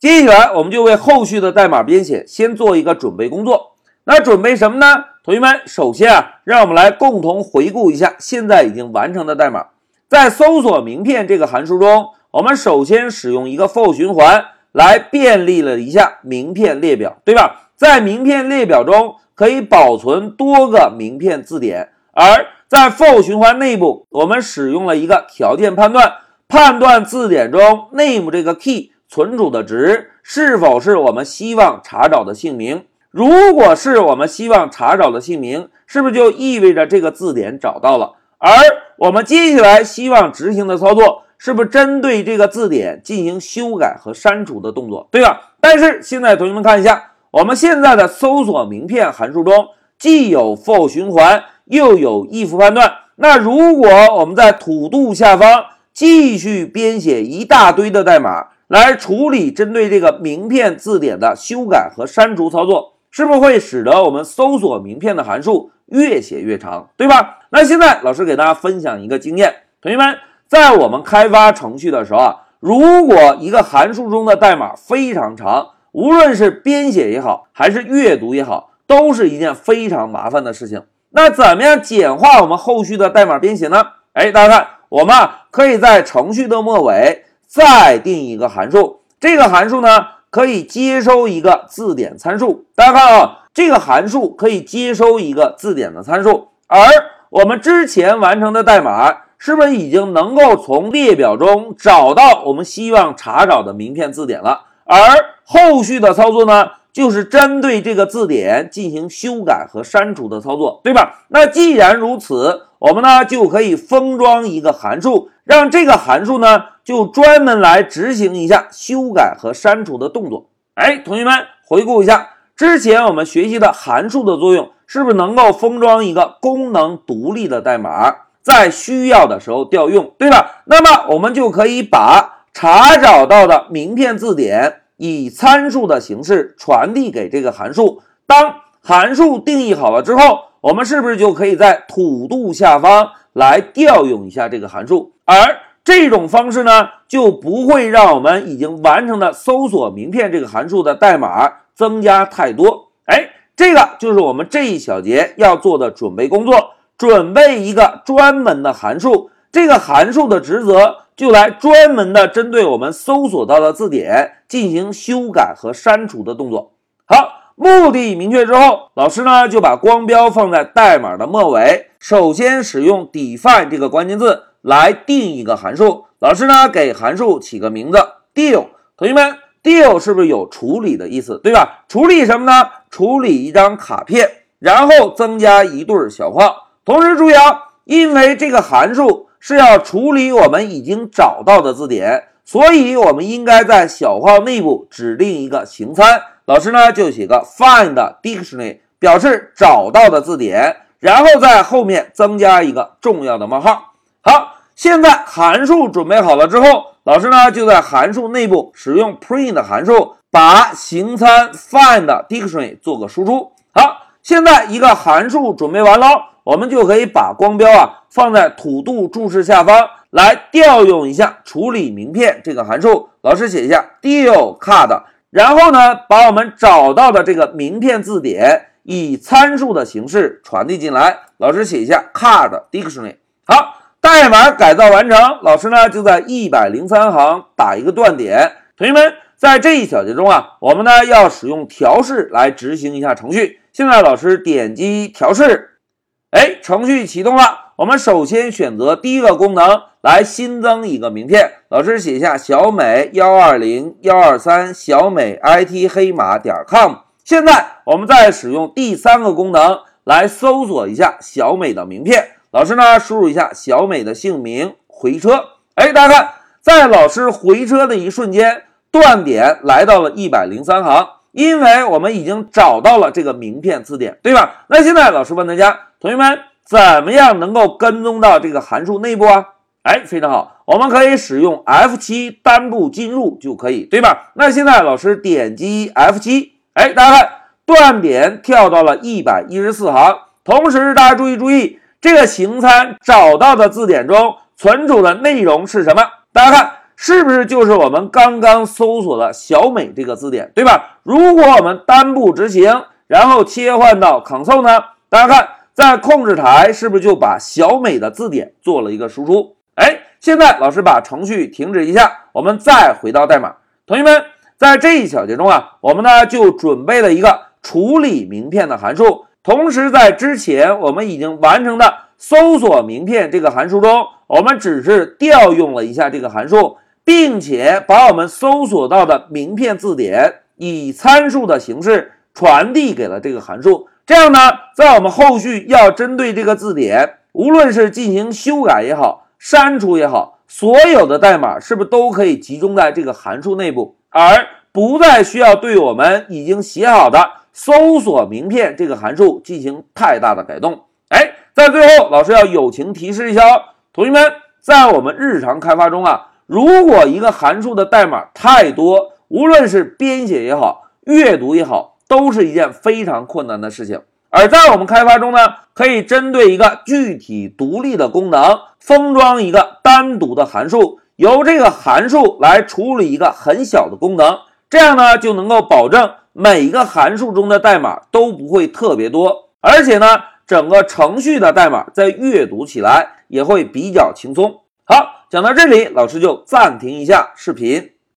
接下来我们就为后续的代码编写先做一个准备工作。那准备什么呢？同学们，首先啊，让我们来共同回顾一下现在已经完成的代码。在搜索名片这个函数中，我们首先使用一个 for 循环来便利了一下名片列表，对吧？在名片列表中可以保存多个名片字典，而在 for 循环内部，我们使用了一个条件判断，判断字典中 name 这个 key 存储的值是否是我们希望查找的姓名。如果是我们希望查找的姓名，是不是就意味着这个字典找到了？而我们接下来希望执行的操作，是不是针对这个字典进行修改和删除的动作，对吧？但是现在同学们看一下，我们现在的搜索名片函数中，既有 for 循环，又有 if 判断。那如果我们在土度下方继续编写一大堆的代码来处理针对这个名片字典的修改和删除操作，是不是会使得我们搜索名片的函数越写越长，对吧？那现在老师给大家分享一个经验，同学们，在我们开发程序的时候啊，如果一个函数中的代码非常长，无论是编写也好，还是阅读也好，都是一件非常麻烦的事情。那怎么样简化我们后续的代码编写呢？哎，大家看，我们啊可以在程序的末尾再定一个函数，这个函数呢？可以接收一个字典参数，大家看啊，这个函数可以接收一个字典的参数，而我们之前完成的代码是不是已经能够从列表中找到我们希望查找的名片字典了？而后续的操作呢，就是针对这个字典进行修改和删除的操作，对吧？那既然如此，我们呢就可以封装一个函数，让这个函数呢。就专门来执行一下修改和删除的动作。哎，同学们回顾一下之前我们学习的函数的作用，是不是能够封装一个功能独立的代码，在需要的时候调用，对吧？那么我们就可以把查找到的名片字典以参数的形式传递给这个函数。当函数定义好了之后，我们是不是就可以在土度下方来调用一下这个函数？而这种方式呢，就不会让我们已经完成的搜索名片这个函数的代码增加太多。哎，这个就是我们这一小节要做的准备工作，准备一个专门的函数。这个函数的职责就来专门的针对我们搜索到的字典进行修改和删除的动作。好，目的明确之后，老师呢就把光标放在代码的末尾，首先使用 define 这个关键字。来定一个函数，老师呢给函数起个名字 deal。同学们，deal 是不是有处理的意思，对吧？处理什么呢？处理一张卡片，然后增加一对小号。同时注意啊，因为这个函数是要处理我们已经找到的字典，所以我们应该在小号内部指定一个形参。老师呢就写个 find dictionary，表示找到的字典，然后在后面增加一个重要的冒号。好，现在函数准备好了之后，老师呢就在函数内部使用 print 函数，把形参 find dictionary 做个输出。好，现在一个函数准备完了，我们就可以把光标啊放在土度注释下方，来调用一下处理名片这个函数。老师写一下 deal card，然后呢把我们找到的这个名片字典以参数的形式传递进来。老师写一下 card dictionary。好。代码改造完成，老师呢就在一百零三行打一个断点。同学们，在这一小节中啊，我们呢要使用调试来执行一下程序。现在老师点击调试，哎，程序启动了。我们首先选择第一个功能来新增一个名片。老师写下小美幺二零幺二三小美 IT 黑马点 com。现在我们再使用第三个功能来搜索一下小美的名片。老师呢，输入一下小美的姓名，回车。哎，大家看，在老师回车的一瞬间，断点来到了一百零三行，因为我们已经找到了这个名片字典，对吧？那现在老师问大家，同学们怎么样能够跟踪到这个函数内部啊？哎，非常好，我们可以使用 F7 单步进入就可以，对吧？那现在老师点击 F7，哎，大家看，断点跳到了一百一十四行，同时大家注意注意。这个形参找到的字典中存储的内容是什么？大家看，是不是就是我们刚刚搜索的小美这个字典，对吧？如果我们单步执行，然后切换到 Console 呢？大家看，在控制台是不是就把小美的字典做了一个输出？哎，现在老师把程序停止一下，我们再回到代码。同学们，在这一小节中啊，我们呢就准备了一个处理名片的函数，同时在之前我们已经完成的搜索名片这个函数中，我们只是调用了一下这个函数。并且把我们搜索到的名片字典以参数的形式传递给了这个函数，这样呢，在我们后续要针对这个字典，无论是进行修改也好，删除也好，所有的代码是不是都可以集中在这个函数内部，而不再需要对我们已经写好的搜索名片这个函数进行太大的改动？哎，在最后，老师要友情提示一下哦，同学们，在我们日常开发中啊。如果一个函数的代码太多，无论是编写也好，阅读也好，都是一件非常困难的事情。而在我们开发中呢，可以针对一个具体独立的功能，封装一个单独的函数，由这个函数来处理一个很小的功能，这样呢就能够保证每一个函数中的代码都不会特别多，而且呢，整个程序的代码在阅读起来也会比较轻松。好。讲到这里，老师就暂停一下视频。